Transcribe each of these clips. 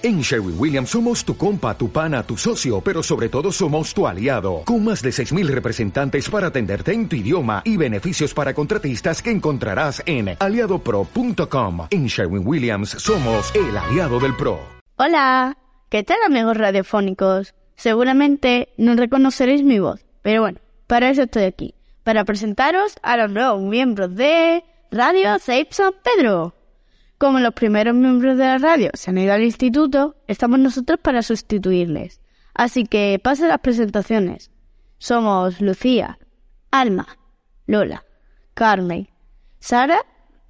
En Sherwin Williams somos tu compa, tu pana, tu socio, pero sobre todo somos tu aliado, con más de 6.000 representantes para atenderte en tu idioma y beneficios para contratistas que encontrarás en aliadopro.com. En Sherwin Williams somos el aliado del PRO. Hola, ¿qué tal amigos radiofónicos? Seguramente no reconoceréis mi voz, pero bueno, para eso estoy aquí, para presentaros a los nuevos miembros de Radio Safe San Pedro. Como los primeros miembros de la radio se han ido al instituto, estamos nosotros para sustituirles. Así que pasen las presentaciones. Somos Lucía, Alma, Lola, Carmen, Sara,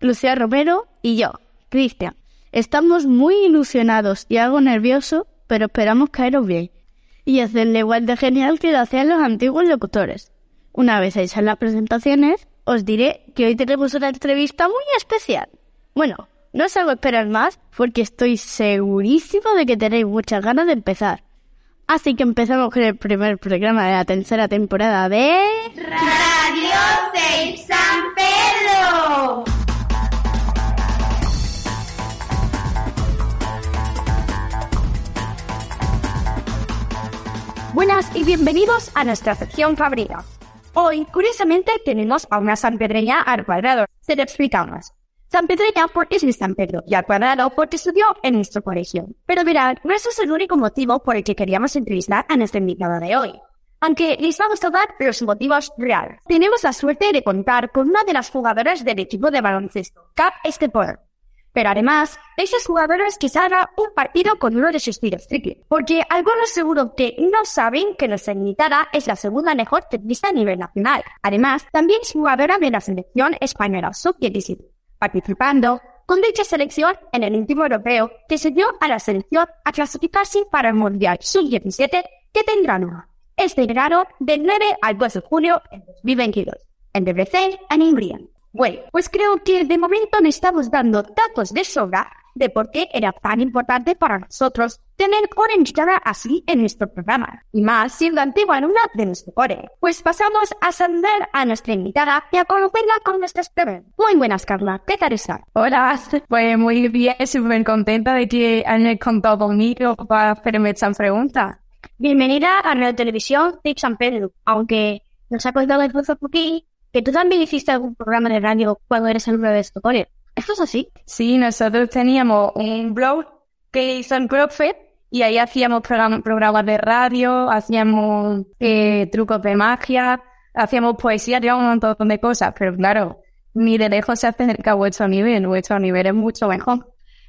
Lucía Romero y yo, Cristian. Estamos muy ilusionados y algo nerviosos, pero esperamos caeros bien y hacerle igual de genial que lo hacían los antiguos locutores. Una vez hechas las presentaciones, os diré que hoy tenemos una entrevista muy especial. Bueno, no os hago esperar más porque estoy segurísimo de que tenéis muchas ganas de empezar. Así que empezamos con el primer programa de la tercera temporada de... Radio Safe San Pedro. Buenas y bienvenidos a nuestra sección favorita. Hoy, curiosamente, tenemos a una sanpedreña al cuadrado. Se lo explicamos. San Pedreña porque es San Pedro y al cuadrado porque estudió en nuestro colegio. Pero verán, no es el único motivo por el que queríamos entrevistar a nuestra invitada de hoy. Aunque les vamos a dar los motivos reales. Tenemos la suerte de contar con una de las jugadoras del equipo de baloncesto, Cap Estepor. Pero además, esas jugadoras que salga un partido con uno de sus tiros triple. Porque algunos seguro que no saben que nuestra invitada es la segunda mejor tenista a nivel nacional. Además, también es jugadora de la selección española sub-17 participando con dicha selección en el último europeo que se a la selección a clasificarse para el Mundial Sub-17 que tendrá lugar este verano del 9 al 2 de junio de 2022 en Debrecen, en Hungría. Bueno, pues creo que de momento le estamos dando datos de sobra de por qué era tan importante para nosotros tener una invitada así en nuestro programa, y más siendo antigua una de nuestro core. Pues pasamos a saludar a nuestra invitada y a conocerla con nuestras preguntas. Muy buenas, Carla. ¿Qué tal estás? Hola, pues muy bien, súper contenta de que hayan contado conmigo para hacerme esta pregunta. Bienvenida a Radio Televisión de San Pedro, aunque nos ha contado el por aquí que tú también hiciste algún programa de radio cuando eres el de Estocolmo. ¿Esto es así? Sí, nosotros teníamos un blog que hizo el profe y ahí hacíamos programas de radio, hacíamos eh, trucos de magia, hacíamos poesía, digamos un montón de cosas, pero claro, ni de lejos se acerca a vuestro nivel, vuestro nivel es mucho mejor.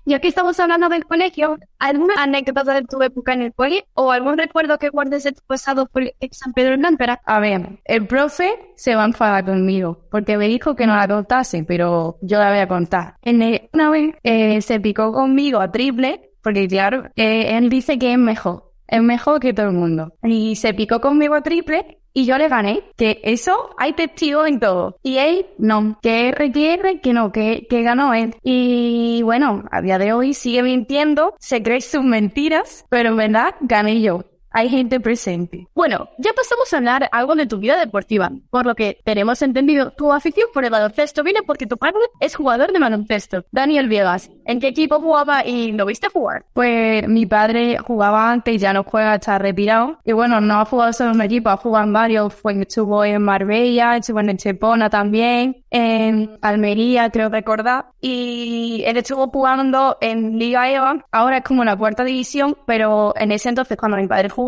Y aquí estamos hablando del colegio. ¿Alguna anécdota de tu época en el colegio o algún recuerdo que guardes de tu pasado por San Pedro Lámpara? A ver, el profe se va a enfadar conmigo porque me dijo que no la contase, pero yo la voy a contar. En una vez eh, se picó conmigo a triple porque claro, eh, él dice que es mejor. Es mejor que todo el mundo. Y se picó conmigo a triple y yo le gané. Que eso hay testigos en todo. Y él no, que requiere que no, que, que ganó él. Y bueno, a día de hoy sigue mintiendo, se cree sus mentiras, pero en verdad gané yo hay gente presente. Bueno, ya pasamos a hablar algo de tu vida deportiva, por lo que tenemos entendido tu afición por el baloncesto viene porque tu padre es jugador de baloncesto. Daniel Viegas, ¿en qué equipo jugaba y lo viste jugar? Pues mi padre jugaba antes y ya no juega, está retirado. Y bueno, no ha jugado solo en un equipo, ha jugado en varios. Fue, estuvo en Marbella, estuvo en Chepona también, en Almería, creo recordar. Y él estuvo jugando en Liga EVA, ahora es como la cuarta división, pero en ese entonces cuando mi padre jugaba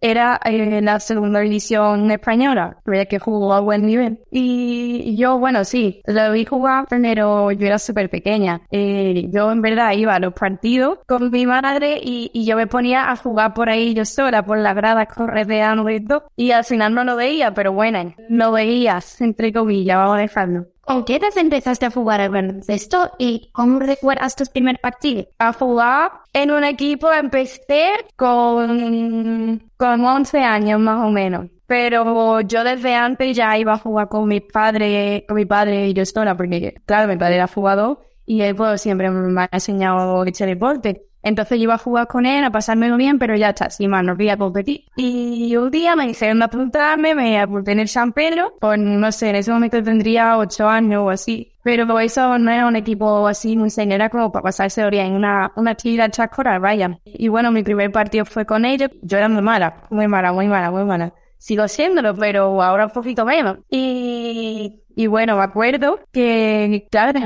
era en la segunda división española, que jugó a buen nivel. Y yo, bueno, sí, lo vi jugar, pero yo era súper pequeña. Eh, yo en verdad iba a los partidos con mi madre y, y, yo me ponía a jugar por ahí yo sola, por las gradas correteando y todo. Y al final no lo veía, pero bueno, lo veías, entre comillas, vamos a dejarlo. ¿Con qué edad empezaste a jugar al baloncesto y cómo recuerdas tus primer partidos? A jugar en un equipo empecé con, con 11 años más o menos. Pero yo desde antes ya iba a jugar con mi padre, con mi padre y yo sola, porque claro, mi padre era jugador y él pues, siempre me ha enseñado este deporte. Entonces yo iba a jugar con él, a pasármelo bien, pero ya está, sin más, no voy a competir. Y un día me hicieron apuntarme, me apunté en el San Pedro, pues no sé, en ese momento tendría ocho años o así. Pero eso no era un equipo así muy señora como para pasarse horas en una, una actividad chascora, vaya. Y bueno, mi primer partido fue con ellos. Yo era muy mala, muy mala, muy mala, muy mala sigo siéndolo, pero ahora un poquito menos. Y, y bueno, me acuerdo que, claro,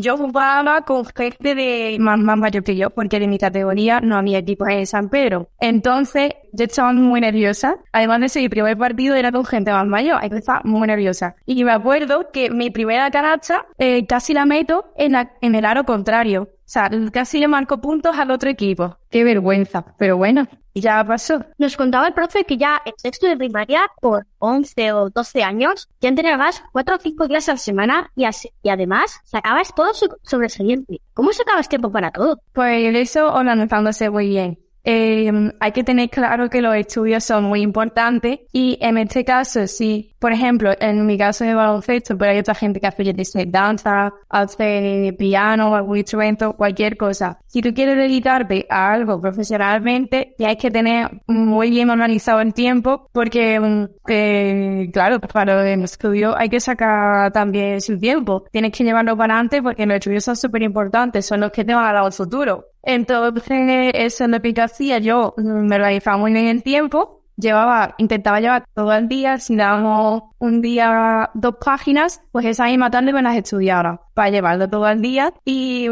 yo jugaba con gente de más, más mayor que yo, porque en mi categoría no había equipos en San Pedro. Entonces, yo estaba muy nerviosa. Además de ser mi primer partido era con gente más mayor, entonces estaba muy nerviosa. Y me acuerdo que mi primera canasta eh, casi la meto en, la, en el aro contrario. O sea, casi le marco puntos al otro equipo. Qué vergüenza. Pero bueno, ya pasó. Nos contaba el profe que ya en sexto de primaria, por 11 o 12 años, ya entrenabas 4 o 5 días a la semana y, así, y además sacabas todo sobresaliente. ¿Cómo sacabas tiempo para todo? Pues eso organizándose muy bien. Eh, hay que tener claro que los estudios son muy importantes y en este caso, si, por ejemplo, en mi caso de baloncesto, pero hay otra gente que hace, dice, danza, hace piano, algún instrumento, cualquier cosa. Si tú quieres dedicarte a algo profesionalmente, tienes que tener muy bien organizado el tiempo porque, eh, claro, para el estudio hay que sacar también su tiempo. Tienes que llevarlo para adelante porque los estudios son súper importantes, son los que te van a dar el futuro. Entonces, eso que hacía. Yo me organizaba muy bien el tiempo. Llevaba, intentaba llevar todo el día. Si dábamos un día dos páginas, pues esa misma tarde me las estudiara para llevarlo todo el día. Y,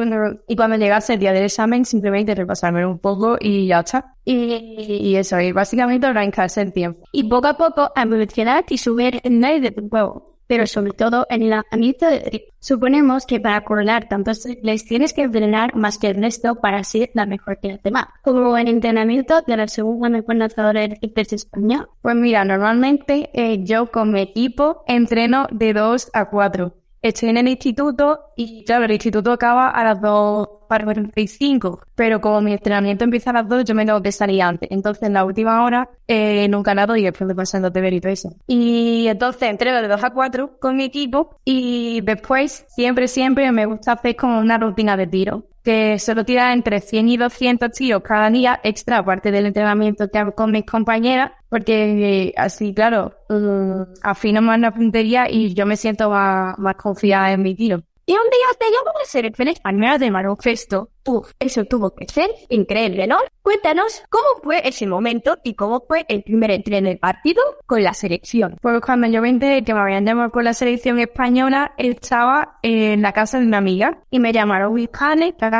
y cuando llegase el día del examen, simplemente repasarme un poco y ya está. Y, y eso, y básicamente organizarse el tiempo. Y poco a poco evolucionar y subir el nivel de tu juego pero sobre todo en el lanzamiento de Suponemos que para coronar tantos les tienes que entrenar más que el resto para ser la mejor que los demás. Como en entrenamiento de la segunda mejor lanzadora de España. Pues mira, normalmente eh, yo con mi equipo entreno de 2 a 4 estoy en el instituto y claro, el instituto acaba a las 2 para 45, pero como mi entrenamiento empieza a las 2, yo me que salir antes. Entonces, en la última hora, eh, nunca nado y después de pasando de ver y todo eso. Y entonces entreno de 2 a 4 con mi equipo y después, siempre, siempre me gusta hacer como una rutina de tiro que solo tira entre 100 y 200 tiros cada día extra, aparte del entrenamiento que hago con mis compañeras, porque eh, así, claro, um, afino más la puntería y yo me siento más, más confiada en mi tiro. Y un día te llamo a ser el española de baloncesto Uf, eso tuvo que ser increíble, ¿no? Cuéntanos cómo fue ese momento y cómo fue el primer entreno del partido con la selección. Pues cuando yo me enteré que me habían llamado con la selección española, estaba en la casa de una amiga y me llamaron, Wiscane, que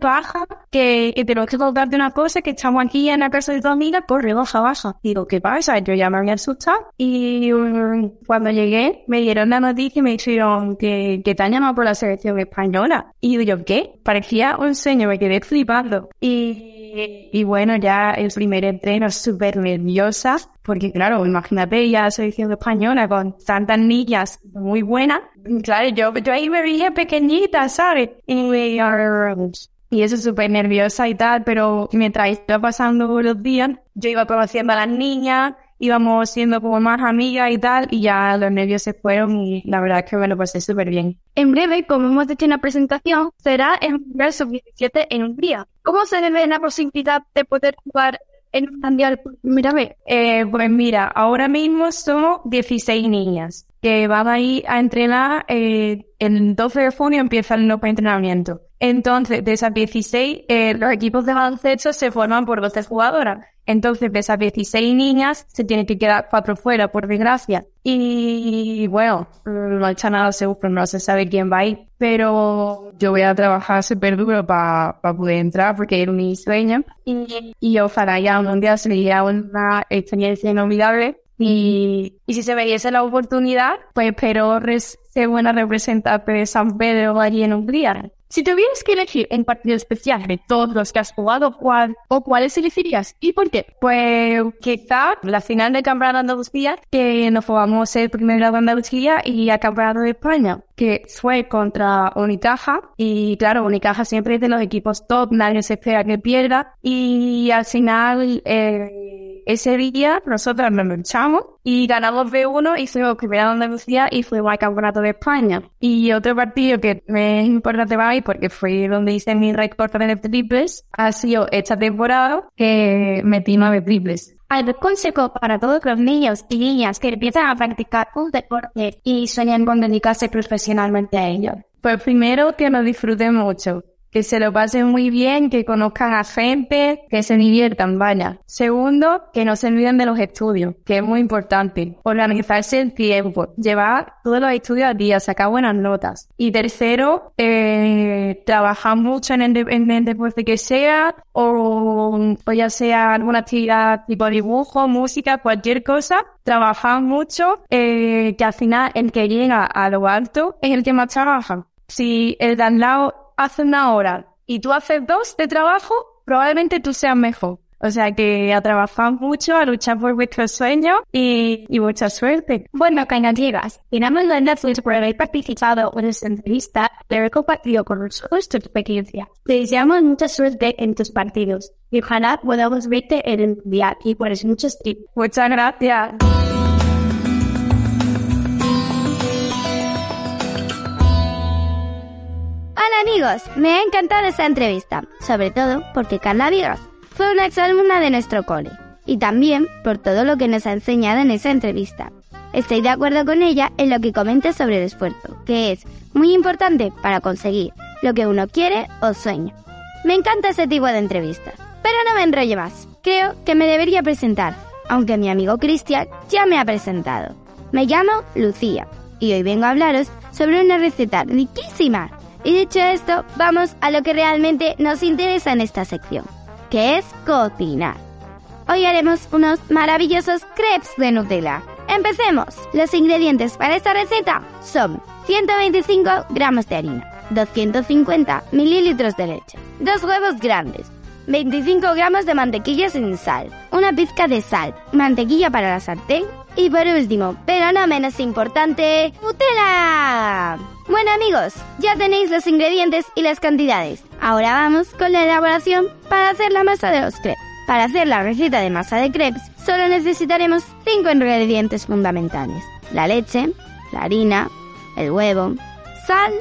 baja, que, que tengo que contarte una cosa, que estamos aquí en la casa de tu amiga, corre, baja, baja. Digo, ¿qué pasa? Yo ya me había asustado y um, cuando llegué me dieron la noticia y me dijeron que, que te han llamado por la selección española. Y yo, ¿qué? Parecía un sueño, me quedé flipando. Y, y bueno, ya el primer entreno súper nerviosa, porque claro, imagínate ya soy diciendo española con tantas niñas muy buenas. Claro, yo, yo ahí me veía pequeñita, ¿sabes? Y, y eso súper nerviosa y tal, pero mientras iba pasando los días, yo iba conociendo a las niñas, íbamos siendo como más amigas y tal, y ya los nervios se fueron y la verdad es que me lo pasé súper bien. En breve, como hemos dicho en la presentación, será el Mundial Sub-17 en Hungría. ¿Cómo se debe la posibilidad de poder jugar en un Mundial por primera vez? Eh, pues mira, ahora mismo somos 16 niñas que van a ir a entrenar eh, el 12 de junio empieza el nuevo entrenamiento. Entonces, de esas 16, eh, los equipos de baloncesto se forman por 12 jugadoras. Entonces, de esas 16 niñas, se tienen que quedar cuatro fuera, por desgracia. Y bueno, no hecho nada seguro, no se sabe quién va a ir. Pero yo voy a trabajar súper duro para poder entrar porque es mi sueño. Y, y ojalá ya un día sería una experiencia inolvidable y, y si se me diese la oportunidad, pues espero ser buena representante de San Pedro allí en Hungría. Si tuvieras que elegir en partido especial de todos los que has jugado, ¿cuál o cuáles elegirías y por qué? Pues quizá la final del Campeonato de Andalucía, que nos jugamos el primer grado de Andalucía y el Campeonato de España, que fue contra Unicaja. Y claro, Unicaja siempre es de los equipos top, nadie se espera que pierda. Y al final, eh, ese día nosotros nos luchamos y ganamos B1 y fuimos primera de Andalucía y fuimos al Campeonato de España. Y otro partido que me es importante para mí porque fue donde hice mi récord de triples ha sido esta temporada que metí nueve triples. ¿Algún consejo para todos los niños y niñas que empiezan a practicar un deporte y sueñan con dedicarse profesionalmente a ello? Pues primero que lo disfruten mucho, que se lo pasen muy bien, que conozcan a gente, que se diviertan, vaya. Segundo, que no se olviden de los estudios, que es muy importante. Organizarse el tiempo, llevar todos los estudios al día, sacar buenas notas. Y tercero, eh, trabajar mucho en el, en el deporte que sea, o, o ya sea alguna actividad tipo dibujo, música, cualquier cosa. Trabajar mucho, eh, que al final el que llega a lo alto es el que más trabaja. Si el de al lado hace una hora y tú haces dos de trabajo, probablemente tú seas mejor. O sea que a trabajar mucho, a luchar por vuestros sueños y, y mucha suerte. Bueno, cañaderas, tenemos la gracias por haber participado en esta entrevista y haber compartido con nosotros tu experiencia. Te deseamos mucha suerte en tus partidos y ojalá podamos verte en el mundial y por eso muchos tips. Muchas gracias. Amigos, me ha encantado esta entrevista, sobre todo porque Carla Viegas fue una exalumna de nuestro cole y también por todo lo que nos ha enseñado en esa entrevista. Estoy de acuerdo con ella en lo que comenta sobre el esfuerzo, que es muy importante para conseguir lo que uno quiere o sueña. Me encanta ese tipo de entrevistas, pero no me enrollo más. Creo que me debería presentar, aunque mi amigo Cristian ya me ha presentado. Me llamo Lucía y hoy vengo a hablaros sobre una receta riquísima. Y dicho esto, vamos a lo que realmente nos interesa en esta sección, que es cocinar. Hoy haremos unos maravillosos crepes de Nutella. Empecemos. Los ingredientes para esta receta son 125 gramos de harina, 250 mililitros de leche, dos huevos grandes, 25 gramos de mantequilla sin sal, una pizca de sal, mantequilla para la sartén y por último, pero no menos importante, Nutella. Bueno amigos, ya tenéis los ingredientes y las cantidades. Ahora vamos con la elaboración para hacer la masa de los crepes. Para hacer la receta de masa de crepes, solo necesitaremos 5 ingredientes fundamentales. La leche, la harina, el huevo, sal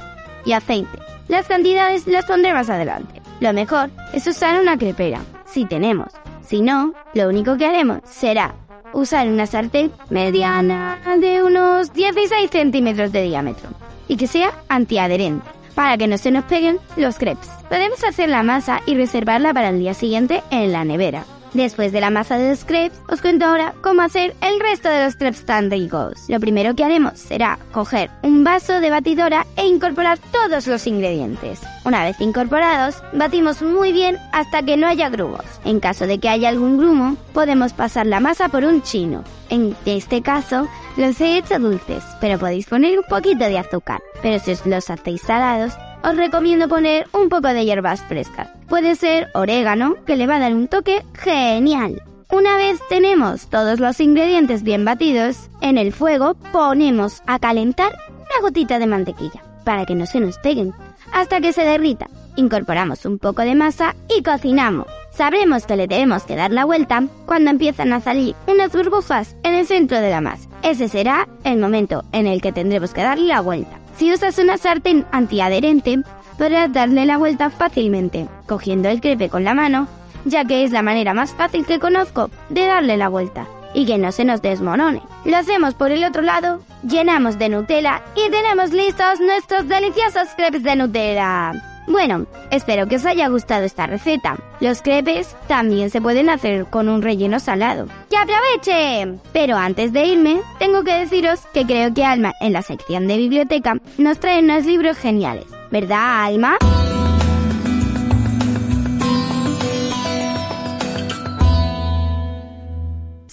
y aceite. Las cantidades las pondré más adelante. Lo mejor es usar una crepera, si tenemos. Si no, lo único que haremos será usar una sartén mediana de unos 16 centímetros de diámetro y que sea antiadherente para que no se nos peguen los crepes. Podemos hacer la masa y reservarla para el día siguiente en la nevera. Después de la masa de los crepes, os cuento ahora cómo hacer el resto de los crepes tan ricos. Lo primero que haremos será coger un vaso de batidora e incorporar todos los ingredientes. Una vez incorporados, batimos muy bien hasta que no haya grumos. En caso de que haya algún grumo, podemos pasar la masa por un chino. En este caso, los he hecho dulces, pero podéis poner un poquito de azúcar. Pero si os los hacéis salados, os recomiendo poner un poco de hierbas frescas. Puede ser orégano, que le va a dar un toque genial. Una vez tenemos todos los ingredientes bien batidos, en el fuego ponemos a calentar una gotita de mantequilla, para que no se nos peguen, hasta que se derrita. Incorporamos un poco de masa y cocinamos. Sabremos que le debemos que dar la vuelta cuando empiezan a salir unas burbujas en el centro de la masa. Ese será el momento en el que tendremos que darle la vuelta. Si usas una sartén antiadherente, podrás darle la vuelta fácilmente, cogiendo el crepe con la mano, ya que es la manera más fácil que conozco de darle la vuelta y que no se nos desmorone. Lo hacemos por el otro lado, llenamos de Nutella y tenemos listos nuestros deliciosos crepes de Nutella. Bueno, espero que os haya gustado esta receta. Los crepes también se pueden hacer con un relleno salado. ¡Que aproveche! Pero antes de irme, tengo que deciros que creo que Alma en la sección de biblioteca nos trae unos libros geniales. ¿Verdad, Alma?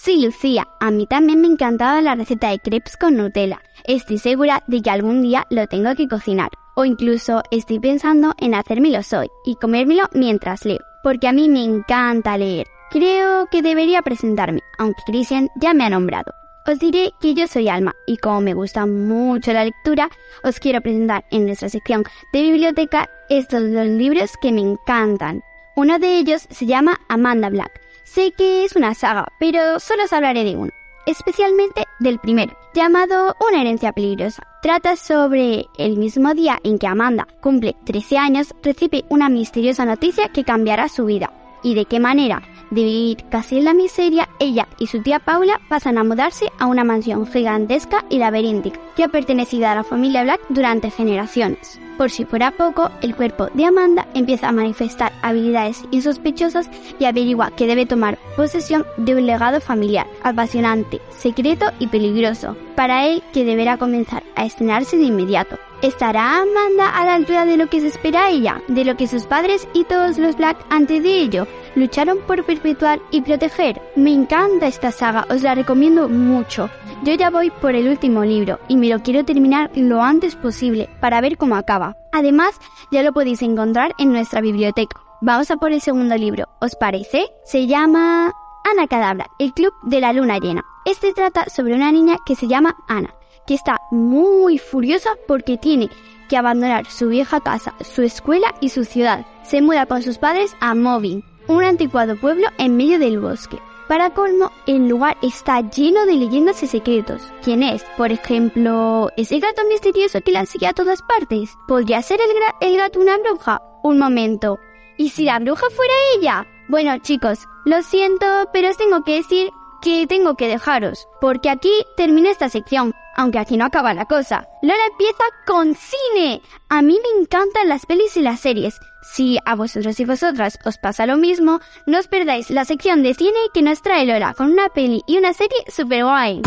Sí, Lucía, a mí también me encantaba la receta de crepes con Nutella. Estoy segura de que algún día lo tengo que cocinar. O incluso estoy pensando en hacérmelo hoy y comérmelo mientras leo. Porque a mí me encanta leer. Creo que debería presentarme, aunque Christian ya me ha nombrado. Os diré que yo soy Alma y como me gusta mucho la lectura, os quiero presentar en nuestra sección de biblioteca estos dos libros que me encantan. Uno de ellos se llama Amanda Black. Sé que es una saga, pero solo os hablaré de uno, especialmente del primero, llamado Una herencia peligrosa. Trata sobre el mismo día en que Amanda cumple 13 años, recibe una misteriosa noticia que cambiará su vida. ¿Y de qué manera? De vivir casi en la miseria, ella y su tía Paula pasan a mudarse a una mansión gigantesca y laberíntica que ha pertenecido a la familia Black durante generaciones. Por si fuera poco, el cuerpo de Amanda empieza a manifestar habilidades insospechosas y averigua que debe tomar posesión de un legado familiar, apasionante, secreto y peligroso, para él que deberá comenzar a estrenarse de inmediato. ¿Estará Amanda a la altura de lo que se espera ella, de lo que sus padres y todos los Black antes de ello lucharon por perpetuar y proteger? Me encanta esta saga, os la recomiendo mucho. Yo ya voy por el último libro y me lo quiero terminar lo antes posible para ver cómo acaba. Además, ya lo podéis encontrar en nuestra biblioteca. Vamos a por el segundo libro, ¿os parece? Se llama Ana Cadabra, el Club de la Luna Llena. Este trata sobre una niña que se llama Ana, que está muy furiosa porque tiene que abandonar su vieja casa, su escuela y su ciudad. Se muda con sus padres a Movin, un anticuado pueblo en medio del bosque. Para colmo, el lugar está lleno de leyendas y secretos. ¿Quién es? Por ejemplo, ese gato misterioso que la sigue a todas partes. ¿Podría ser el, el gato una bruja? Un momento. ¿Y si la bruja fuera ella? Bueno, chicos, lo siento, pero os tengo que decir que tengo que dejaros, porque aquí termina esta sección, aunque aquí no acaba la cosa. Lola empieza con cine. A mí me encantan las pelis y las series. Si a vosotros y vosotras os pasa lo mismo, no os perdáis la sección de cine que nos trae Lola con una peli y una serie super guay.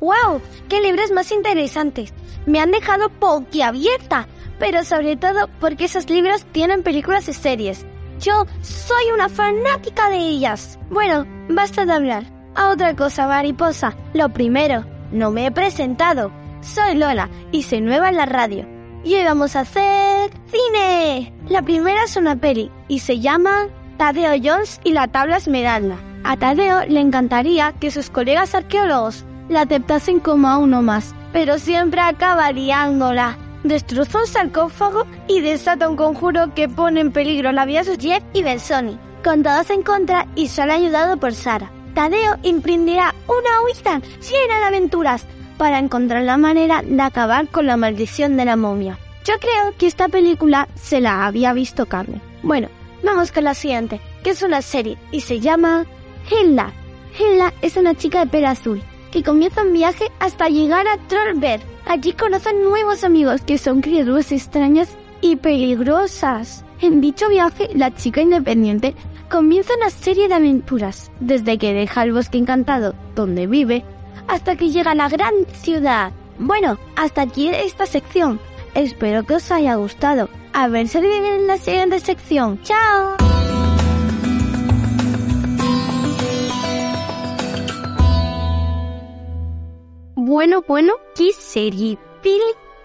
¡Wow! ¡Qué libros más interesantes! Me han dejado boquiabierta, pero sobre todo porque esos libros tienen películas y series. Yo soy una fanática de ellas. Bueno, basta de hablar. A otra cosa, mariposa. Lo primero, no me he presentado. Soy Lola y soy nueva en la radio. Y hoy vamos a hacer cine. La primera es una peli y se llama Tadeo Jones y la tabla esmeralda. A Tadeo le encantaría que sus colegas arqueólogos la aceptasen como a uno más, pero siempre acaba liándola. Destroza un sarcófago y desata un conjuro que pone en peligro la vida de Jeff y Belsoni, con todos en contra y solo ayudado por Sara. Tadeo emprenderá una huida llena de aventuras para encontrar la manera de acabar con la maldición de la momia. Yo creo que esta película se la había visto Carmen. Bueno, vamos con la siguiente, que es una serie y se llama Hilda. Hilda es una chica de pelo azul que comienza un viaje hasta llegar a Trollberg. Allí conocen nuevos amigos que son criaturas extrañas y peligrosas. En dicho viaje, la chica independiente comienza una serie de aventuras, desde que deja el bosque encantado donde vive hasta que llega a la gran ciudad. Bueno, hasta aquí esta sección. Espero que os haya gustado. A ver si en la siguiente sección. ¡Chao! Bueno, bueno, qué serie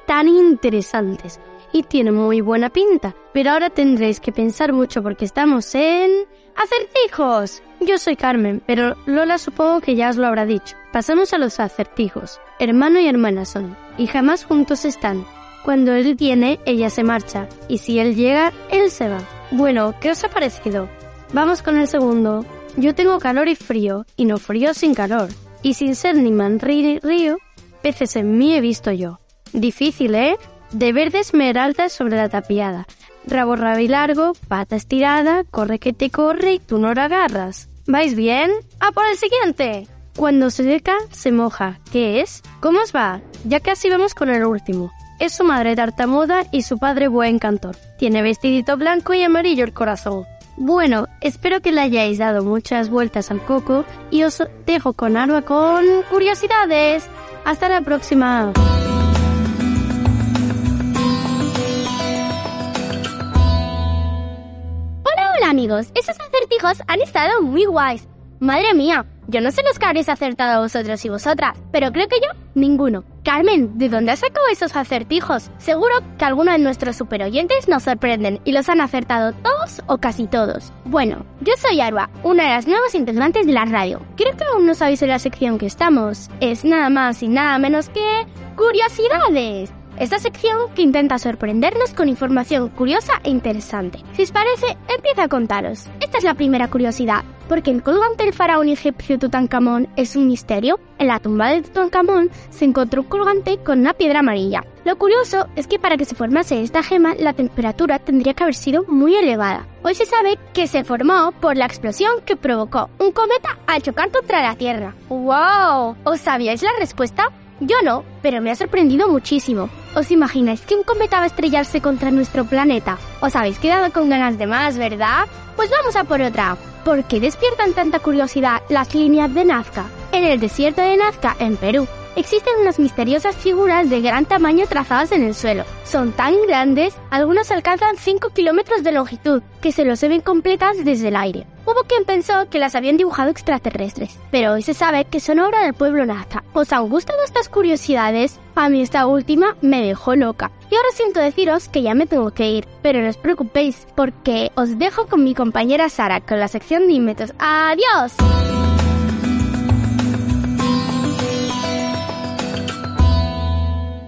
tan interesantes. Y tiene muy buena pinta. Pero ahora tendréis que pensar mucho porque estamos en... ¡Acertijos! Yo soy Carmen, pero Lola supongo que ya os lo habrá dicho. Pasamos a los acertijos. Hermano y hermana son, y jamás juntos están. Cuando él viene, ella se marcha, y si él llega, él se va. Bueno, ¿qué os ha parecido? Vamos con el segundo. Yo tengo calor y frío, y no frío sin calor. Y sin ser ni manri ni río, peces en mí he visto yo. Difícil, ¿eh? De verde esmeralda sobre la tapiada. Rabo rabilargo, pata estirada, corre que te corre y tú no la agarras. ¿Vais bien? ¡A por el siguiente! Cuando se seca, se moja. ¿Qué es? ¿Cómo os va? Ya casi vamos con el último. Es su madre tartamuda y su padre buen cantor. Tiene vestidito blanco y amarillo el corazón. Bueno, espero que le hayáis dado muchas vueltas al coco y os dejo con Arba con curiosidades. Hasta la próxima. Hola, hola amigos. Esos acertijos han estado muy guays. Madre mía, yo no sé los que habréis acertado vosotros y vosotras, pero creo que yo, ninguno. Carmen, ¿de dónde has sacado esos acertijos? Seguro que algunos de nuestros superoyentes nos sorprenden y los han acertado todos o casi todos. Bueno, yo soy Arba, una de las nuevas integrantes de la radio. Creo que aún no sabéis en la sección que estamos. Es nada más y nada menos que... ¡Curiosidades! esta sección que intenta sorprendernos con información curiosa e interesante. Si os parece, empiezo a contaros. Esta es la primera curiosidad. Porque el colgante del faraón egipcio Tutankamón es un misterio. En la tumba de Tutankamón se encontró un colgante con una piedra amarilla. Lo curioso es que para que se formase esta gema la temperatura tendría que haber sido muy elevada. Hoy se sabe que se formó por la explosión que provocó un cometa al chocar contra la Tierra. ¡Wow! ¿Os sabíais la respuesta? Yo no, pero me ha sorprendido muchísimo. ¿Os imagináis que un cometa va a estrellarse contra nuestro planeta? Os habéis quedado con ganas de más, ¿verdad? Pues vamos a por otra. ¿Por qué despiertan tanta curiosidad las líneas de Nazca? En el desierto de Nazca, en Perú, existen unas misteriosas figuras de gran tamaño trazadas en el suelo. Son tan grandes, algunos alcanzan 5 kilómetros de longitud, que se los ven completas desde el aire. Hubo quien pensó que las habían dibujado extraterrestres, pero hoy se sabe que son obra del pueblo Nazca. ¿Os han gustado estas curiosidades? A mí esta última me dejó loca. Y ahora siento deciros que ya me tengo que ir, pero no os preocupéis, porque os dejo con mi compañera Sara con la sección de inventos. ¡Adiós!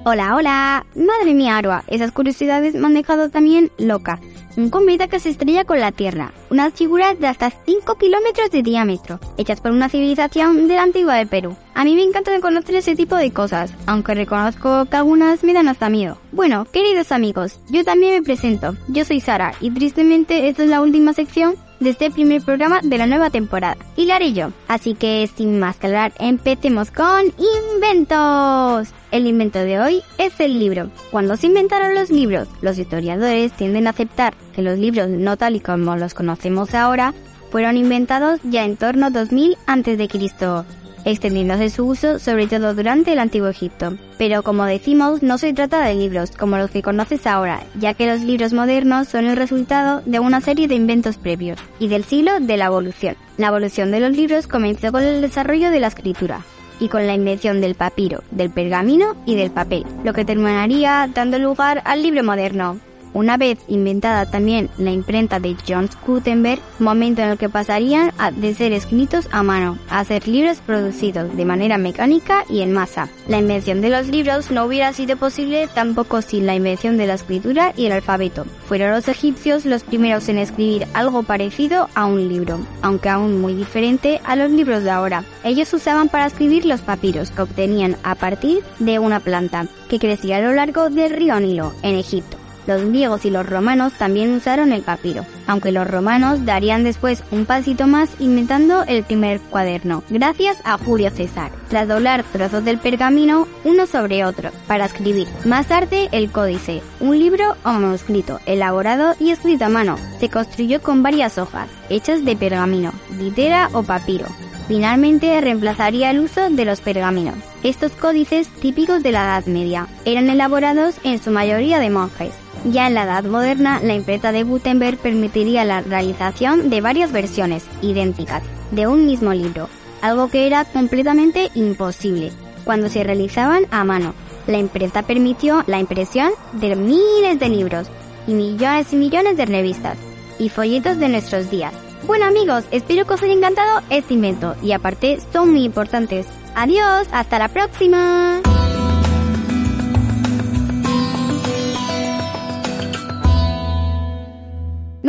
Hola, hola. Madre mía, Arua, esas curiosidades me han dejado también loca. Un cometa que se estrella con la Tierra. Unas figuras de hasta 5 kilómetros de diámetro, hechas por una civilización de la antigua de Perú. A mí me encanta conocer ese tipo de cosas, aunque reconozco que algunas me dan hasta miedo. Bueno, queridos amigos, yo también me presento. Yo soy Sara y tristemente esta es la última sección de este primer programa de la nueva temporada. Y la haré yo. Así que sin más que hablar, empecemos con inventos. El invento de hoy es el libro. Cuando se inventaron los libros, los historiadores tienden a aceptar que los libros no tal y como los conocemos ahora fueron inventados ya en torno a 2000 a.C extendiéndose su uso sobre todo durante el Antiguo Egipto. Pero como decimos, no se trata de libros como los que conoces ahora, ya que los libros modernos son el resultado de una serie de inventos previos y del siglo de la evolución. La evolución de los libros comenzó con el desarrollo de la escritura, y con la invención del papiro, del pergamino y del papel, lo que terminaría dando lugar al libro moderno, una vez inventada también la imprenta de John Gutenberg, momento en el que pasarían de ser escritos a mano a ser libros producidos de manera mecánica y en masa. La invención de los libros no hubiera sido posible tampoco sin la invención de la escritura y el alfabeto. Fueron los egipcios los primeros en escribir algo parecido a un libro, aunque aún muy diferente a los libros de ahora. Ellos usaban para escribir los papiros que obtenían a partir de una planta que crecía a lo largo del río Nilo, en Egipto. Los griegos y los romanos también usaron el papiro, aunque los romanos darían después un pasito más inventando el primer cuaderno, gracias a Julio César, tras doblar trozos del pergamino uno sobre otro para escribir. Más tarde el códice, un libro o manuscrito elaborado y escrito a mano, se construyó con varias hojas, hechas de pergamino, litera o papiro, finalmente reemplazaría el uso de los pergaminos. Estos códices típicos de la Edad Media eran elaborados en su mayoría de monjes, ya en la Edad Moderna, la imprenta de Gutenberg permitiría la realización de varias versiones idénticas de un mismo libro, algo que era completamente imposible cuando se realizaban a mano. La imprenta permitió la impresión de miles de libros y millones y millones de revistas y folletos de nuestros días. Bueno amigos, espero que os haya encantado este invento y aparte son muy importantes. Adiós, hasta la próxima.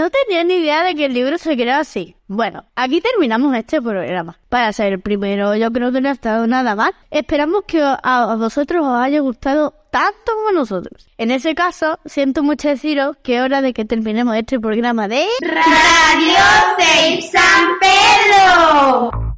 No tenía ni idea de que el libro se crea así. Bueno, aquí terminamos este programa. Para ser el primero, yo creo que no ha estado nada mal. Esperamos que a vosotros os haya gustado tanto como nosotros. En ese caso, siento mucho deciros que es hora de que terminemos este programa de Radio 6 San Pedro.